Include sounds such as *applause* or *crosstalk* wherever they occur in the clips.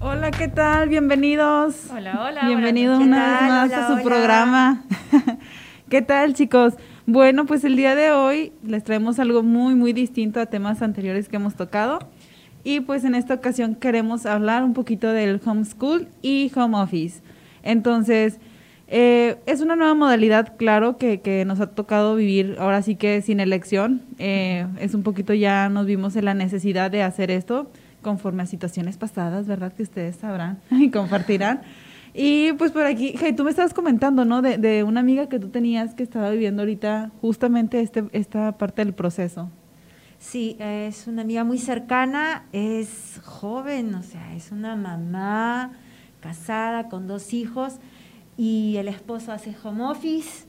Hola, ¿qué tal? Bienvenidos. Hola, hola. Bienvenido buenas una vez más Hola, a su hola. programa. *laughs* ¿Qué tal, chicos? Bueno, pues el día de hoy les traemos algo muy, muy distinto a temas anteriores que hemos tocado. Y pues en esta ocasión queremos hablar un poquito del homeschool y home office. Entonces, eh, es una nueva modalidad, claro, que, que nos ha tocado vivir ahora sí que sin elección. Eh, es un poquito ya nos vimos en la necesidad de hacer esto conforme a situaciones pasadas, ¿verdad? Que ustedes sabrán *laughs* y compartirán. Y pues por aquí, hey, tú me estabas comentando, ¿no? De, de una amiga que tú tenías que estaba viviendo ahorita justamente este, esta parte del proceso. Sí, es una amiga muy cercana, es joven, o sea, es una mamá casada con dos hijos y el esposo hace home office,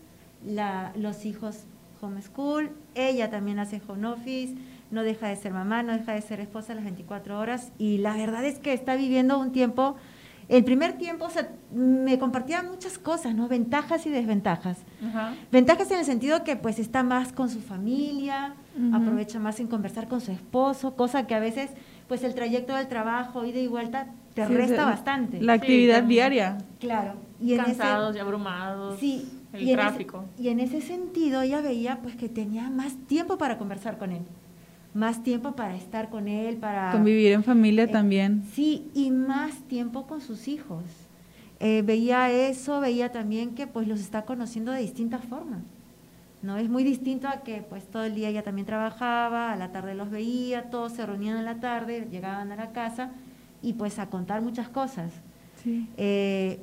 la- los hijos homeschool, ella también hace home office, no deja de ser mamá, no deja de ser esposa las 24 horas y la verdad es que está viviendo un tiempo, el primer tiempo, o sea, me compartía muchas cosas, ¿no? Ventajas y desventajas. Ventajas en el sentido que pues está más con su familia, aprovecha más en conversar con su esposo, cosa que a veces pues el trayecto del trabajo, ida y vuelta, te Sí, resta o sea, bastante. La actividad diaria. Claro. Y en ese- Cansados y abrumados. sí, El y en ese- tráfico. y en ese sentido ella veía pues que tenía más tiempo para conversar con él, más tiempo para estar con él, para Convivir en familia Eh, también. Sí, y más tiempo con sus hijos. Eh, veía eso, veía también que pues los está conociendo de distintas formas. No es muy distinto a que pues todo el día ella también trabajaba, a la tarde los veía, todos se reunían en la tarde, llegaban a la casa y pues a contar muchas cosas. Sí. Eh,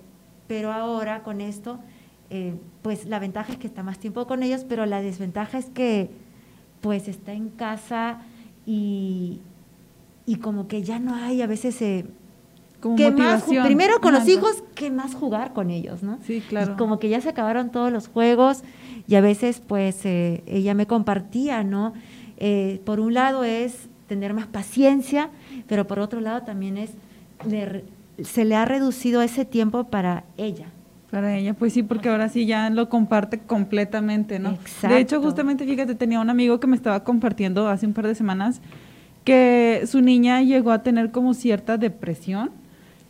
pero ahora con esto, eh, pues la ventaja es que está más tiempo con ellos, pero la desventaja es que pues está en casa y, y como que ya no hay a veces... eh, Como que más, primero con los hijos, que más jugar con ellos, ¿no? Sí, claro. Y como que ya se acabaron todos los juegos y a veces pues eh, ella me compartía, ¿no? Eh, por un lado es tener más paciencia, pero por otro lado también es, se le ha reducido ese tiempo para ella. Para ella, pues sí, porque ahora sí ya lo comparte completamente, ¿no? Exacto. De hecho, justamente, fíjate, tenía un amigo que me estaba compartiendo hace un par de semanas que su niña llegó a tener como cierta depresión.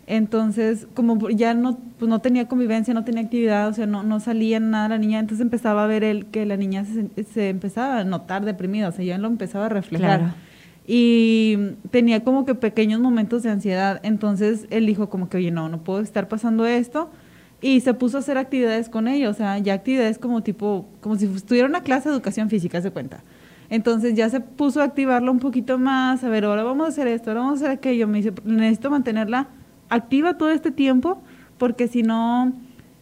Entonces, como ya no, pues no tenía convivencia, no tenía actividad, o sea, no, no salía nada la niña, entonces empezaba a ver él que la niña se, se empezaba a notar deprimida, o sea, ya lo empezaba a reflejar. Claro. Y tenía como que pequeños momentos de ansiedad, entonces él dijo como que, oye, no, no puedo estar pasando esto, y se puso a hacer actividades con ella, o sea, ya actividades como tipo, como si estuviera una clase de educación física, se cuenta. Entonces ya se puso a activarla un poquito más, a ver, ahora vamos a hacer esto, ahora vamos a hacer aquello. Me dice, necesito mantenerla activa todo este tiempo, porque si no,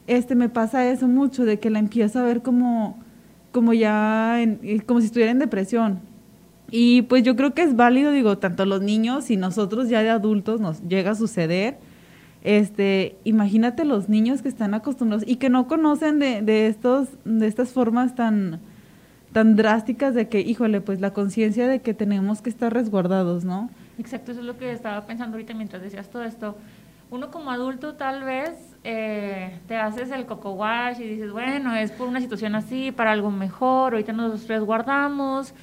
este, me pasa eso mucho, de que la empiezo a ver como, como ya, en- como si estuviera en depresión. Y pues yo creo que es válido, digo, tanto los niños y nosotros ya de adultos nos llega a suceder. Este, imagínate los niños que están acostumbrados y que no conocen de, de estos, de estas formas tan, tan drásticas de que, híjole, pues la conciencia de que tenemos que estar resguardados, ¿no? Exacto, eso es lo que estaba pensando ahorita mientras decías todo esto. Uno como adulto tal vez eh, te haces el coco wash y dices, bueno, es por una situación así, para algo mejor, ahorita nos resguardamos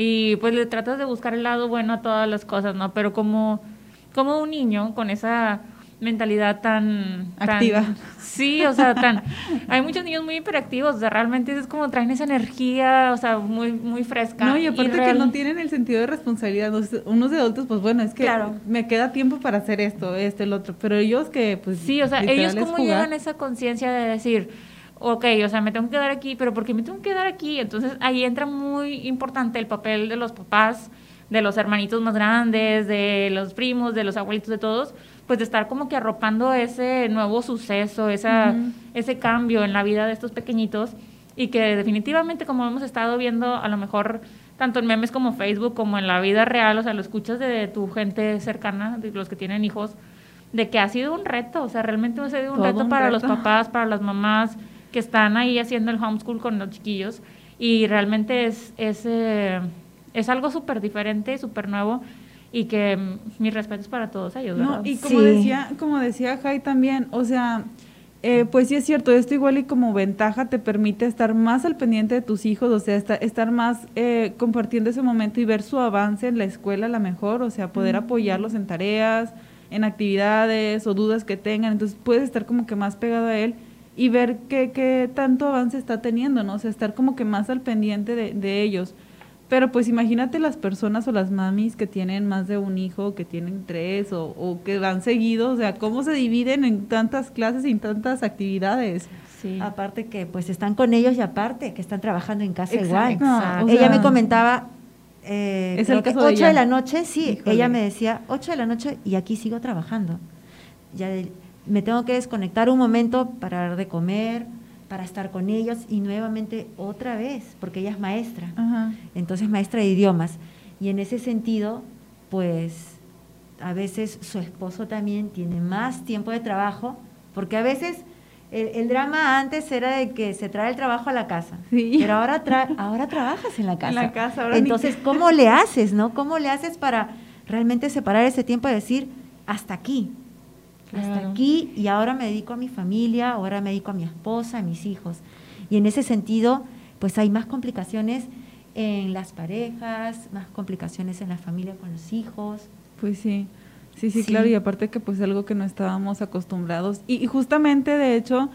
y pues le tratas de buscar el lado bueno a todas las cosas, ¿no? Pero como, como un niño con esa mentalidad tan tan- Activa. sí, o sea, tan *laughs* hay muchos niños muy hiperactivos, o sea, realmente es como traen esa energía, o sea, muy muy fresca. No, y aparte que real- no tienen el sentido de responsabilidad. Unos de adultos, pues bueno, es que Claro. me queda tiempo para hacer esto, esto, el otro. Pero ellos que, pues. Sí, o sea, ellos jugar. llegan a esa conciencia de decir, ok, o sea, me tengo que quedar aquí, pero ¿por qué me tengo que quedar aquí? Entonces ahí entra muy importante el papel de los papás, de los hermanitos más grandes, de los primos, de los abuelitos, de todos, pues de estar como que arropando ese nuevo suceso, esa, Ujú. ese cambio en la vida de estos pequeñitos y que definitivamente como hemos estado viendo a lo mejor tanto en memes como Facebook como en la vida real, o sea, lo escuchas de tu gente cercana, de los que tienen hijos, de que ha sido un reto, o sea, realmente ha sido un Todo reto un para los papás, para las mamás que están ahí haciendo el homeschool con los chiquillos y realmente es, es, eh, es algo súper diferente, súper nuevo y que mm, mis respetos para todos ellos, No, y como Sí. decía, como decía Jai también, o sea, Eh, pues sí es cierto, esto igual y como ventaja te permite estar más al pendiente de tus hijos, o sea, estar, más eh, compartiendo ese momento y ver su avance en la escuela a la mejor, o sea, poder apoyarlos en tareas, en actividades o dudas que tengan, entonces puedes estar como que más pegado a él y ver qué, qué tanto avance está teniendo, ¿no? O sea, estar como que más al pendiente de, de ellos. Pero pues imagínate las personas o las mamis que tienen más de un hijo, que tienen tres o, o que van seguidos, o sea, cómo se dividen en tantas clases y en tantas actividades. Sí. Aparte que pues están con ellos y aparte que están trabajando en casa igual. ella me comentaba, eh, es el caso 8 de, la noche, sí, ella me decía 8 de la noche y aquí sigo trabajando. Ya me tengo que desconectar un momento para dar de comer, para estar con ellos y nuevamente otra vez, porque ella es maestra, entonces maestra de idiomas. Y en ese sentido, pues a veces su esposo también tiene más tiempo de trabajo, porque a veces el, drama antes era de que se trae el trabajo a la casa, pero ahora, ahora trabajas en la casa. la casa Entonces, *laughs* ¿cómo le haces, no? ¿Cómo le haces para realmente separar ese tiempo y decir, hasta aquí? Hasta aquí y ahora me dedico a mi familia, ahora me dedico a mi esposa, a mis hijos. Y en ese sentido, pues hay más complicaciones en las parejas, más complicaciones en la familia con los hijos. Pues sí. Sí, sí, claro, y aparte que pues algo que no estábamos acostumbrados. Y, justamente, de hecho,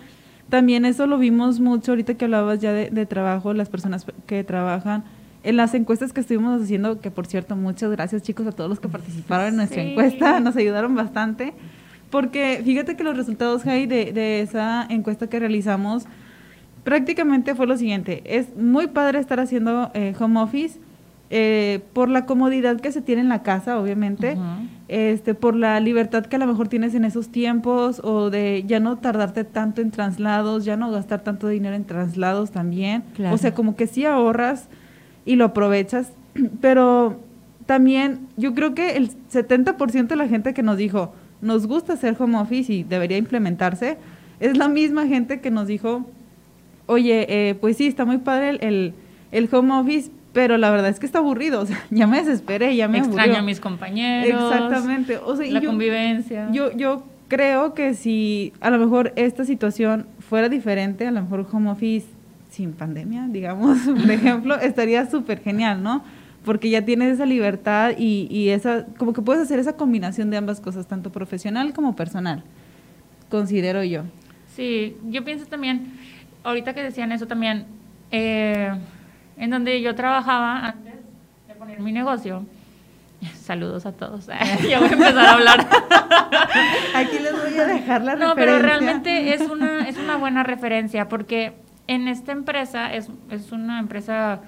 también eso lo vimos mucho ahorita que hablabas ya de, trabajo, las personas que trabajan. En las encuestas que estuvimos haciendo, que por cierto, muchas gracias chicos a todos los que participaron en nuestra encuesta, nos ayudaron bastante. Porque fíjate que los resultados, Jai, de, de esa encuesta que realizamos, prácticamente fue lo siguiente. Es muy padre estar haciendo eh, home office. Eh, por la comodidad que se tiene en la casa, obviamente, este, por la libertad que a lo mejor tienes en esos tiempos, o de ya no tardarte tanto en traslados, ya no gastar tanto dinero en traslados también. O sea, como que sí ahorras y lo aprovechas, *clears throat* pero también yo creo que el 70% de la gente que nos dijo, nos gusta hacer home office y debería implementarse, es la misma gente que nos dijo, oye, eh, pues sí, está muy padre el, el, home office, pero la verdad es que está aburrido, *laughs* o sea, ya me desesperé, ya me Extraño a mis compañeros. Exactamente. O sea, la convivencia. Yo, yo creo que si a lo mejor esta situación fuera diferente, a lo mejor home office sin pandemia, digamos, *laughs* por ejemplo, estaría súper genial, ¿no? Porque ya tienes esa libertad y, y, esa, como que puedes hacer esa combinación de ambas cosas, tanto profesional como personal, considero yo. Sí, yo pienso también, ahorita que decían eso también, eh, en donde yo trabajaba antes de poner mi negocio, *laughs* saludos a todos, *laughs* ya voy a empezar a hablar. *laughs* Aquí les voy a dejar la no, pero realmente es una, es una buena referencia, porque en esta empresa, es, es una empresa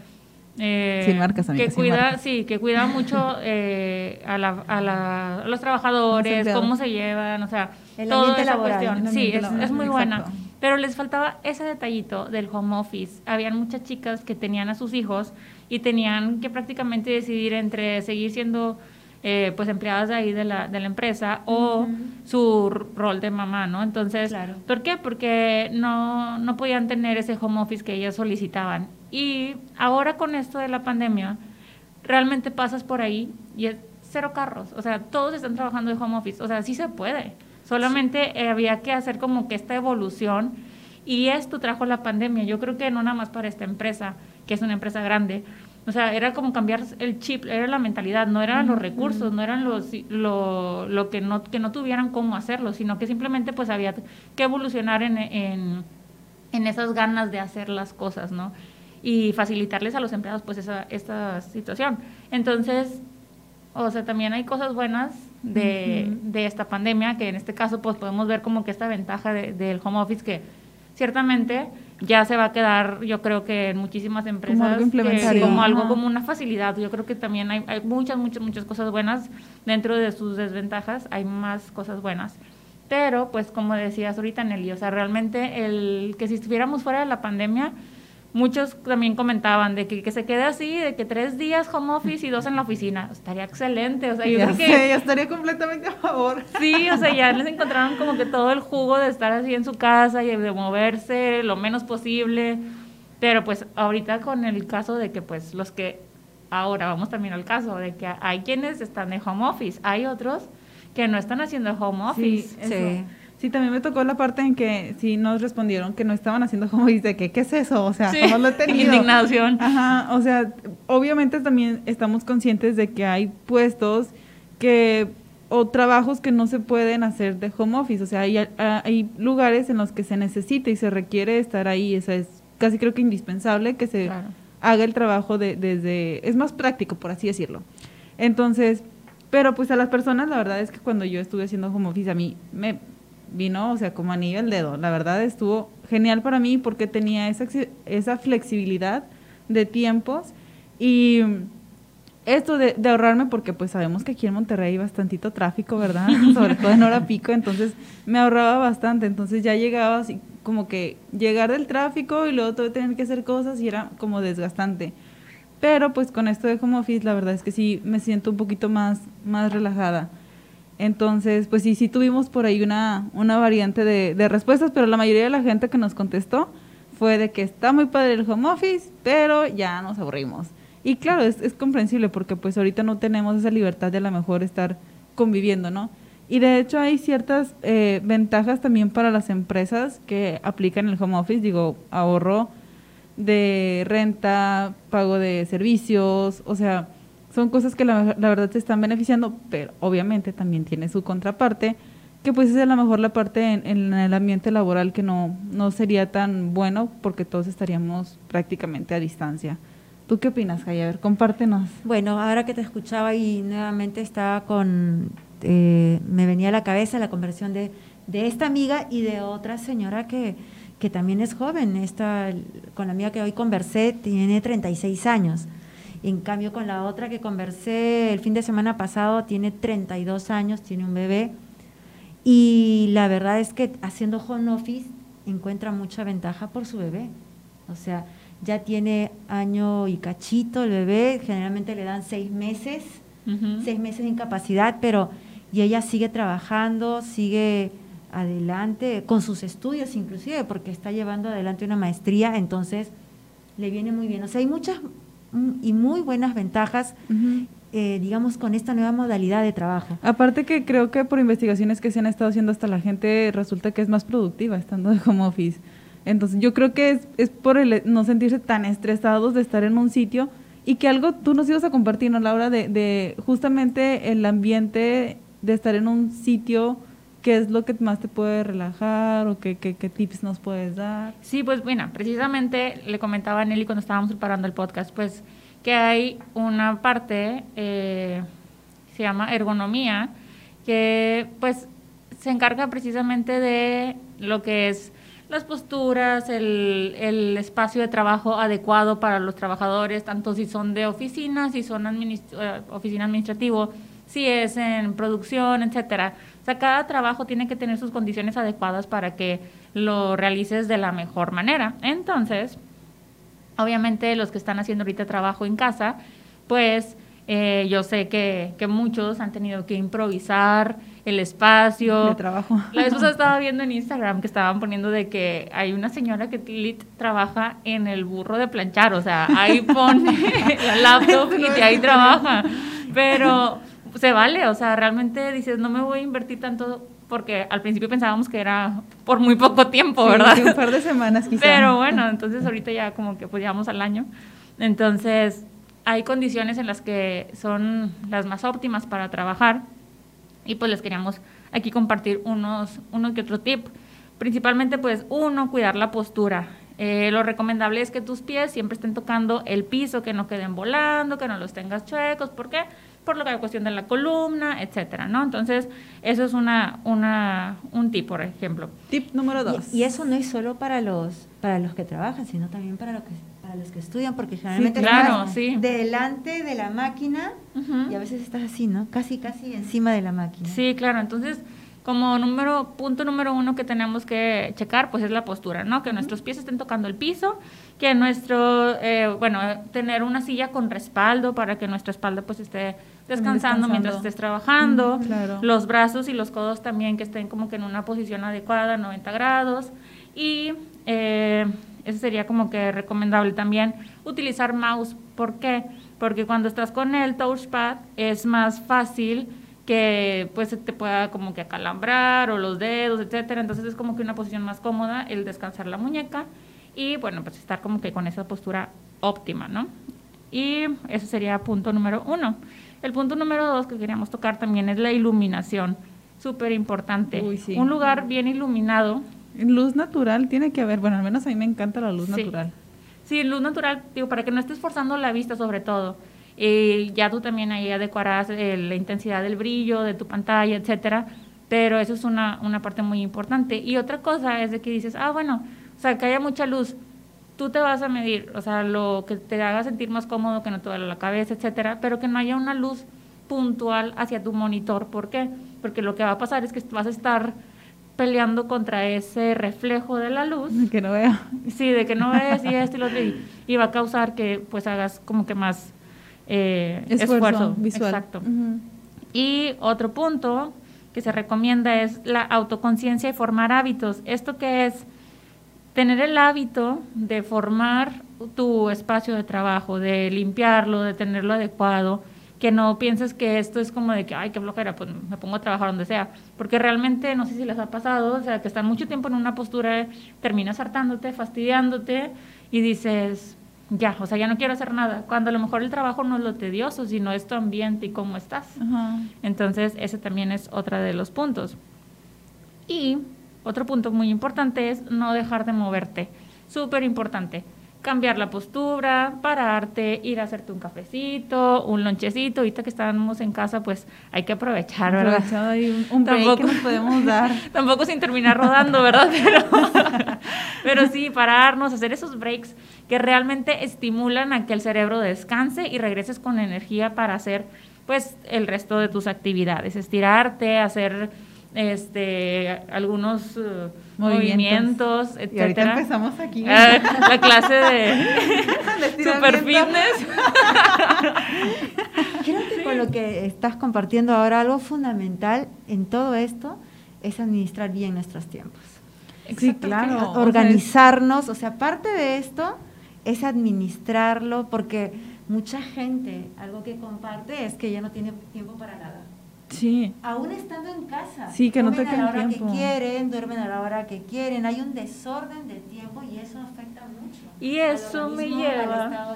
eh, marcas, que cuida, sí, que cuida mucho eh, a, la, a, los trabajadores, cómo se llevan, o sea, toda esa cuestión. Sí, es, muy buena. Pero les faltaba ese detallito del home office. Habían muchas chicas que tenían a sus hijos y tenían que prácticamente decidir entre seguir siendo eh, pues empleadas ahí de la, de la empresa o su rol de mamá, ¿no? Entonces, ¿por qué? Porque no, no podían tener ese home office que ellas solicitaban. Y ahora con esto de la pandemia, realmente pasas por ahí y es cero carros, o sea, todos están trabajando de home office, o sea, sí se puede. Solamente eh, había que hacer como que esta evolución y esto trajo la pandemia. Yo creo que no nada más para esta empresa, que es una empresa grande, o sea, era como cambiar el chip, era la mentalidad, no eran los recursos, no eran los, lo, lo, que, no, que no tuvieran cómo hacerlo, sino que simplemente pues había que evolucionar en, en, en esas ganas de hacer las cosas, ¿no? Y facilitarles a los empleados pues esa, esta situación. Entonces, o sea, también hay cosas buenas de, de esta pandemia, que en este caso pues podemos ver como que esta ventaja del home office que ciertamente ya se va a quedar, yo creo que en muchísimas empresas, como algo, como, una facilidad. Yo creo que también hay, hay, muchas, muchas, muchas cosas buenas dentro de sus desventajas, hay más cosas buenas. Pero, pues, como decías ahorita, Nelly, o sea, realmente el que si estuviéramos fuera de la pandemia, muchos también comentaban de que, que, se quede así, de que tres días home office y dos en la oficina. Estaría excelente. O sea, yo creo que. estaría completamente a favor. Sí, o sea, ya les encontraron como que todo el jugo de estar así en su casa y de moverse lo menos posible. Pero pues ahorita con el caso de que pues los que. Ahora vamos también al caso de que hay quienes están de home office, hay otros que no están haciendo home office. Sí, Sí, también me tocó la parte en que sí nos respondieron que no estaban haciendo como dice que qué es eso, o sea, Sí, jamás lo he *laughs* tenido. indignación. Ajá, o sea, obviamente también estamos conscientes de que hay puestos que o trabajos que no se pueden hacer de home office, o sea, hay, hay lugares en los que se necesita y se requiere estar ahí, o sea, es casi creo que indispensable que se Claro. haga el trabajo de, desde, es más práctico, por así decirlo. Entonces, pero pues a las personas, la verdad es que cuando yo estuve haciendo home office, a mí me vino, o sea, como anillo al dedo. La verdad estuvo genial para mí porque tenía esa, esa flexibilidad de tiempos y esto de, de ahorrarme, porque pues sabemos que aquí en Monterrey hay bastantito tráfico, ¿verdad? *laughs* Sobre todo en hora pico, entonces me ahorraba bastante, entonces ya llegaba así como que llegar del tráfico y luego todo tener que hacer cosas y era como desgastante. Pero pues con esto de home office la verdad es que sí me siento un poquito más, más relajada. Entonces, pues sí, sí tuvimos por ahí una, una variante de, de respuestas, pero la mayoría de la gente que nos contestó fue de que está muy padre el home office, pero ya nos aburrimos. Y claro, es, comprensible porque pues ahorita no tenemos esa libertad de a lo mejor estar conviviendo, ¿no? Y de hecho hay ciertas eh, ventajas también para las empresas que aplican el home office, digo, ahorro de renta, pago de servicios, o sea, son cosas que la, la verdad te están beneficiando, pero obviamente también tiene su contraparte, que pues es a lo mejor la parte en, en el ambiente laboral que no, no sería tan bueno porque todos estaríamos prácticamente a distancia. ¿Tú qué opinas, Jaya? A ver, compártenos. Bueno, ahora que te escuchaba y nuevamente estaba con, eh, me venía a la cabeza la conversión de, de esta amiga y de otra señora que, que también es joven. Esta, con la amiga que hoy conversé tiene 36 años. En cambio, con la otra que conversé el fin de semana pasado tiene 32 años, tiene un bebé. Y la verdad es que haciendo home office encuentra mucha ventaja por su bebé. O sea, ya tiene año y cachito el bebé, generalmente le dan seis meses, seis meses de incapacidad, pero y ella sigue trabajando, sigue adelante con sus estudios inclusive, porque está llevando adelante una maestría, entonces le viene muy bien. O sea, hay muchas y muy buenas ventajas, eh, digamos, con esta nueva modalidad de trabajo. Aparte que creo que por investigaciones que se han estado haciendo hasta la gente resulta que es más productiva estando de home office. Entonces yo creo que es, es por el no sentirse tan estresados de estar en un sitio y que algo tú nos ibas a compartir, ¿no, Laura? De, de justamente el ambiente de estar en un sitio, ¿qué es lo que más te puede relajar o qué, qué, qué tips nos puedes dar? Sí, pues bueno, precisamente le comentaba a Nelly cuando estábamos preparando el podcast, pues que hay una parte, eh, se llama ergonomía, que pues se encarga precisamente de lo que es las posturas, el, el espacio de trabajo adecuado para los trabajadores, tanto si son de oficina, si son administ- eh, oficina administrativo, si es en producción, etcétera. O sea, cada trabajo tiene que tener sus condiciones adecuadas para que lo realices de la mejor manera. Entonces, obviamente los que están haciendo ahorita trabajo en casa, pues eh, yo sé que, que muchos han tenido que improvisar el espacio. De trabajo. La vez *laughs* estaba viendo en Instagram que estaban poniendo de que hay una señora que lit trabaja en el burro de planchar, o sea, ahí pone *laughs* la laptop y de ahí trabaja. Pero se vale, o sea, realmente dices, no me voy a invertir tanto porque al principio pensábamos que era por muy poco tiempo, ¿verdad? sí, un par de semanas quizá. Pero bueno, entonces ahorita ya como que pues llevamos al año. Entonces, hay condiciones en las que son las más óptimas para trabajar y pues les queríamos aquí compartir unos, uno que otro tip. Principalmente pues uno, cuidar la postura. Eh, lo recomendable es que tus pies siempre estén tocando el piso, que no queden volando, que no los tengas chuecos. ¿Por qué? Por la cuestión de la columna, etcétera, ¿no? Entonces, eso es una, una, un tip, por ejemplo. Tip número dos. Y, y eso no es solo para los para los que trabajan, sino también para, lo que, para los que estudian, porque generalmente claro, estás sí. delante de la máquina y a veces estás así, ¿no? Casi, casi encima de la máquina. Sí, claro. Entonces, como número, punto número uno que tenemos que checar, pues es la postura, ¿no? Que nuestros pies estén tocando el piso, que nuestro, eh, bueno, eh, tener una silla con respaldo para que nuestra espalda pues esté descansando, Descansando. mientras estés trabajando. Mm, claro. Los brazos y los codos también que estén como que en una posición adecuada, 90 grados. Y eh, eso sería como que recomendable también utilizar mouse. ¿Por qué? Porque cuando estás con el touchpad es más fácil que pues te pueda como que acalambrar o los dedos, etcétera. Entonces es como que una posición más cómoda el descansar la muñeca y bueno, pues estar como que con esa postura óptima, ¿no? Y ese sería punto número uno. El punto número dos que queríamos tocar también es la iluminación, súper importante. Un lugar bien iluminado. Luz natural tiene que haber, bueno, al menos a mí me encanta la luz natural. Sí, luz natural, digo, para que no estés forzando la vista sobre todo. Y ya tú también ahí adecuarás eh, la intensidad del brillo de tu pantalla, etcétera. Pero eso es una, una parte muy importante. Y otra cosa es de que dices, ah, bueno, o sea, que haya mucha luz. Tú te vas a medir, o sea, lo que te haga sentir más cómodo, que no te duele la cabeza, etcétera, pero que no haya una luz puntual hacia tu monitor. ¿Por qué? Porque lo que va a pasar es que vas a estar peleando contra ese reflejo de la luz. De *laughs* que no vea. Sí, de que no ves y esto y lo otro. Y, va a causar que pues hagas como que más eh, esfuerzo, visual. Exacto. Y otro punto que se recomienda es la autoconciencia y formar hábitos. ¿Esto qué es? Tener el hábito de formar tu espacio de trabajo, de limpiarlo, de tenerlo adecuado, que no pienses que esto es como de que, ay, qué flojera, pues me pongo a trabajar donde sea, porque realmente, no sé si les ha pasado, o sea, que están mucho tiempo en una postura, terminas hartándote, fastidiándote y dices, ya, o sea, ya no quiero hacer nada, cuando a lo mejor el trabajo no es lo tedioso, sino es tu ambiente y cómo estás. Entonces, ese también es otro de los puntos. Y otro punto muy importante es no dejar de moverte. Súper importante. Cambiar la postura, pararte, ir a hacerte un cafecito, un lonchecito. Ahorita que estamos en casa, pues hay que aprovechar, ¿verdad? un, un break que nos podemos dar. *laughs* tampoco sin terminar rodando, ¿verdad? Pero, *laughs* pero sí, pararnos, hacer esos breaks que realmente estimulan a que el cerebro descanse y regreses con energía para hacer pues el resto de tus actividades, estirarte, hacer este, algunos uh, movimientos, etc. Y ahorita empezamos aquí. Ah, la clase de *laughs* super fitness. *laughs* Creo que con lo que estás compartiendo ahora, algo fundamental en todo esto es administrar bien nuestros tiempos. Sí, claro. Organizarnos, o sea, parte de esto es administrarlo porque mucha gente, algo que comparte es que ya no tiene tiempo para nada. Sí. Aún estando en casa. Sí, que no te a la hora que quieren, duermen a la hora que quieren. Hay un desorden de tiempo y eso afecta mucho. Y eso me lleva *laughs*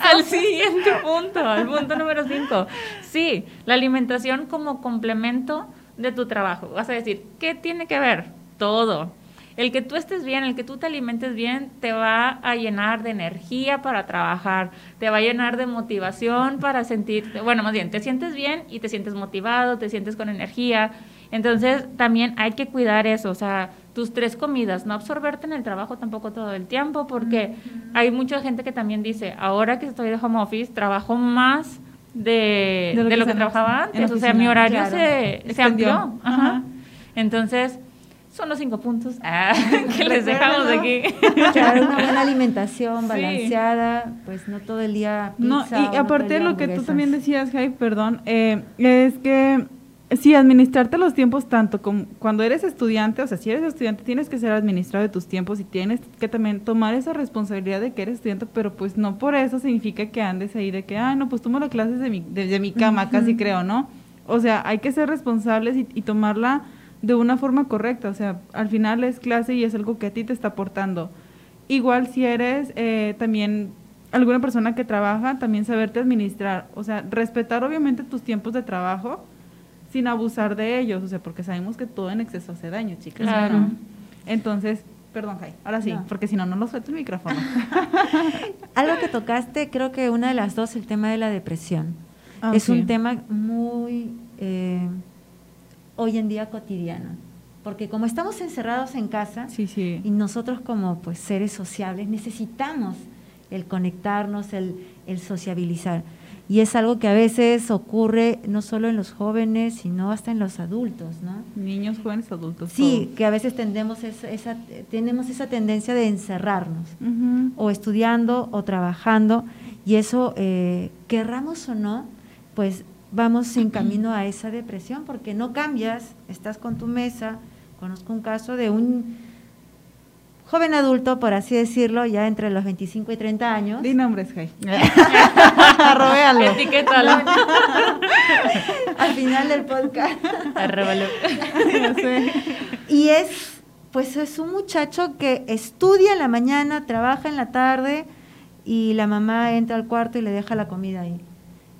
al, siguiente punto, al punto número 5. Sí, la alimentación como complemento de tu trabajo. Vas a decir, ¿qué tiene que ver? Todo. El que tú estés bien, el que tú te alimentes bien, te va a llenar de energía para trabajar, te va a llenar de motivación para sentirte, bueno, más bien, te sientes bien y te sientes motivado, te sientes con energía. Entonces, también hay que cuidar eso, o sea, tus tres comidas, no absorberte en el trabajo tampoco todo el tiempo, porque hay mucha gente que también dice, ahora que estoy de home office, trabajo más de, lo, que, trabajaba antes, o sea, mi horario se, se, amplió. Entonces, son los cinco puntos ah, *laughs* que les dejamos aquí. *laughs* Claro, una buena *laughs* alimentación balanceada, pues no todo el día No, y aparte de lo que tú también decías, Jai, perdón, eh, es que sí, administrarte los tiempos tanto como cuando eres estudiante, o sea, si eres estudiante tienes que ser administrado de tus tiempos y tienes que también tomar esa responsabilidad de que eres estudiante, pero pues no por eso significa que andes ahí de que, ah, no, pues tomo las clases de mi, de, mi cama, casi creo, ¿no? O sea, hay que ser responsables y, y tomarla de una forma correcta. O sea, al final es clase y es algo que a ti te está aportando. Igual si eres eh, también alguna persona que trabaja, también saberte administrar. O sea, respetar obviamente tus tiempos de trabajo sin abusar de ellos. O sea, porque sabemos que todo en exceso hace daño, chicas. Claro. Entonces, perdón, Jai, ahora sí, porque si no, no nos suelto el micrófono. *laughs* Algo que tocaste, creo que una de las dos, el tema de la depresión. Ah, es un tema muy... Eh, hoy en día cotidiano. Porque como estamos encerrados en casa y nosotros como pues seres sociables necesitamos el conectarnos, el, sociabilizar. Y es algo que a veces ocurre no solo en los jóvenes, sino hasta en los adultos, ¿no? Niños, jóvenes, adultos. Sí, que a veces tendemos esa, tenemos esa tendencia de encerrarnos, o estudiando o trabajando, y eso, eh, querramos o no, pues vamos en camino a esa depresión porque no cambias, estás con tu mesa. Conozco un caso de un joven adulto, por así decirlo, ya entre los 25 y 30 años. Di nombres, Jai. *laughs* Robéalo. Etiquétalo. *laughs* Al final del podcast. *laughs* Arróbalo. Ya sé. Y es, pues es un muchacho que estudia en la mañana, trabaja en la tarde y la mamá entra al cuarto y le deja la comida ahí.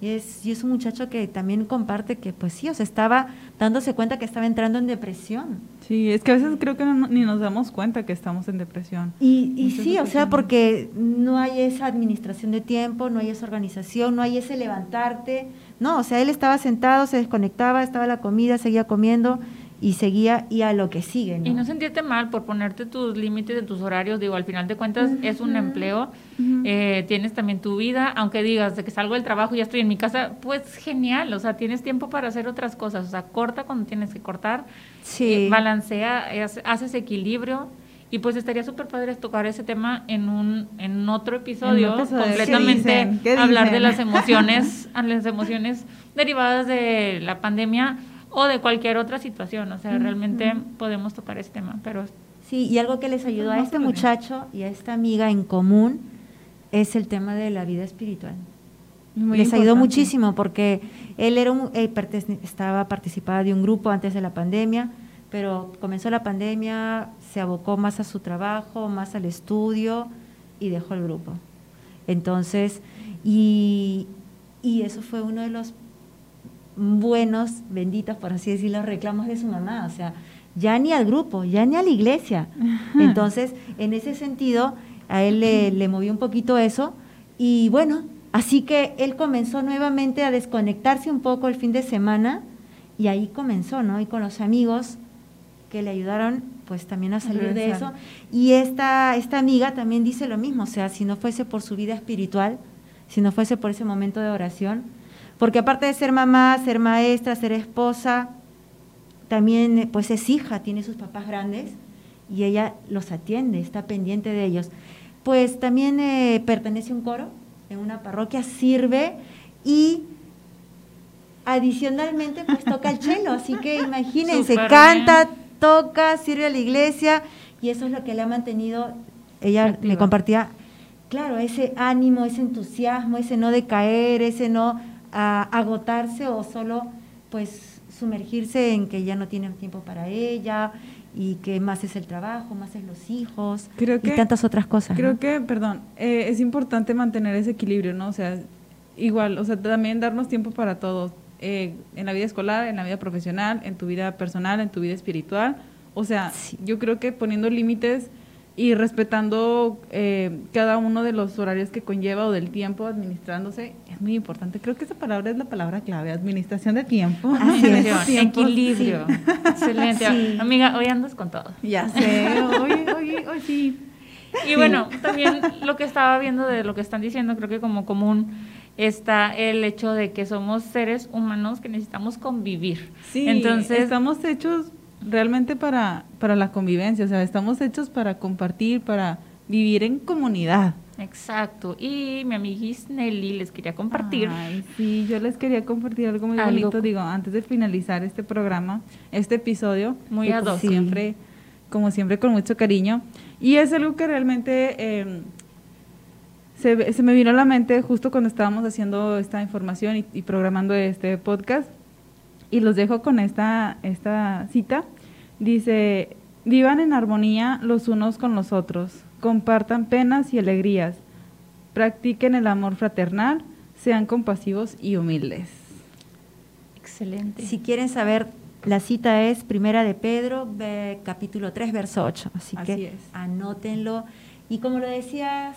Y es, y es un muchacho que también comparte que, pues sí, o sea, estaba dándose cuenta que estaba entrando en depresión. Sí, es que a veces creo que no- ni nos damos cuenta que estamos en depresión. Y, y sí, o sea, porque no hay esa administración de tiempo, no hay esa organización, no hay ese levantarte. No, o sea, él estaba sentado, se desconectaba, estaba la comida, seguía comiendo y seguía y a lo que sigue. ¿no? Y no sentirte mal por ponerte tus límites de tus horarios, digo, al final de cuentas es un empleo, eh, tienes también tu vida, aunque digas de que salgo del trabajo y ya estoy en mi casa, pues genial, o sea, tienes tiempo para hacer otras cosas, o sea, corta cuando tienes que cortar, Sí. eh, balancea, eh, hace- haces equilibrio. Y pues estaría súper padre tocar ese tema en un en otro episodio, En episodio. completamente ¿Qué dicen? ¿Qué hablar de dicen? las emociones, *laughs* las emociones derivadas de la pandemia o de cualquier otra situación. O sea, realmente podemos tocar ese tema, pero Sí, y algo que les ayudó a este muchacho y a esta amiga en común es el tema de la vida espiritual. Muy les ayudó importante. muchísimo porque él era un, él estaba participaba de un grupo antes de la pandemia, pero comenzó la pandemia, se abocó más a su trabajo, más al estudio y dejó el grupo. Entonces, y, y eso fue uno de los buenos, benditos, por así decirlo, reclamos de su mamá. O sea, ya ni al grupo, ya ni a la iglesia. *laughs* Entonces, en ese sentido, a él le, le movió un poquito eso. Y bueno, así que él comenzó nuevamente a desconectarse un poco el fin de semana y ahí comenzó, ¿no? Y con los amigos que le ayudaron pues también a salir de eso. Y esta, esta amiga también dice lo mismo, o sea, si no fuese por su vida espiritual, si no fuese por ese momento de oración, porque aparte de ser mamá, ser maestra, ser esposa, también eh, pues es hija, tiene sus papás grandes y ella los atiende, está pendiente de ellos. Pues también eh, pertenece a un coro en una parroquia, sirve y adicionalmente pues toca el cello, así que *laughs* imagínense, canta, bien. toca, sirve a la iglesia y eso es lo que le ha mantenido, ella me Activa. compartía, claro, ese ánimo, ese entusiasmo, ese no decaer, ese no ah, agotarse o solo pues sumergirse en que ya no tienen tiempo para ella y que más es el trabajo, más es los hijos Creo y tantas otras cosas. Creo ¿no? que, perdón, eh, es importante mantener ese equilibrio, ¿no? O sea, igual, o sea, también darnos tiempo para todo, eh, en la vida escolar, en la vida profesional, en tu vida personal, en tu vida espiritual. O sea, Sí. yo creo que poniendo límites y respetando eh, cada uno de los horarios que conlleva o del tiempo administrándose es muy importante. Creo que esa palabra es la palabra clave, administración de tiempo. Estos tiempos. equilibrio. Excelente. Sí. Amiga, hoy andas con todo. Ya sé, hoy, hoy, hoy sí. Y bueno, también lo que estaba viendo de lo que están diciendo, creo que como común está el hecho de que somos seres humanos que necesitamos convivir. Sí, Entonces, estamos hechos realmente para, para la convivencia, o sea, estamos hechos para compartir, para vivir en comunidad. exacto. Y mi amiguis Nelly les quería compartir. Ay, sí, yo les quería compartir algo muy Algo. bonito, digo, antes de finalizar este programa, este episodio, Muy hoc. siempre, como siempre con mucho cariño, y es algo que realmente eh, se, se me vino a la mente justo cuando estábamos haciendo esta información y, y programando este podcast, y los dejo con esta, esta cita. Dice, vivan en armonía los unos con los otros, compartan penas y alegrías, practiquen el amor fraternal, sean compasivos y humildes. Excelente. Si quieren saber, la cita es Primera de Pedro, ve- capítulo 3, verso 8. Así, Así que es. anótenlo. Y como lo decías,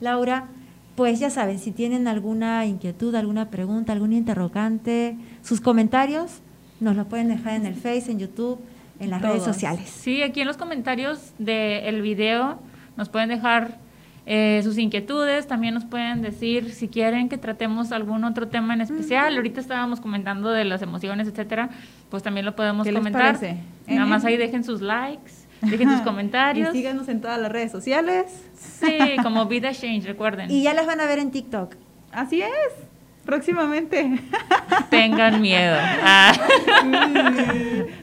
Laura, pues ya saben, si tienen alguna inquietud, alguna pregunta, algún interrogante, sus comentarios nos lo pueden dejar en el Face, en YouTube, en las redes sociales. Sí, aquí en los comentarios del video nos pueden dejar eh, sus inquietudes, también nos pueden decir si quieren que tratemos algún otro tema en especial. Ahorita estábamos comentando de las emociones, etcétera, pues también lo podemos ¿Qué les comentar. parece? Nada más ahí dejen sus likes, dejen sus *laughs* comentarios. Y síganos en todas las redes sociales. Sí, como Vida Change, recuerden. Y ya las van a ver en TikTok. Así es, próximamente. Tengan miedo. *laughs* Ah.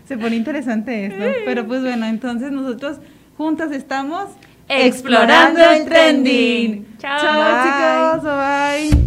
Se pone interesante esto. Pero pues bueno, entonces nosotros Juntas estamos Explorando el trending. Chao, Chao. Bye. chicos. Bye.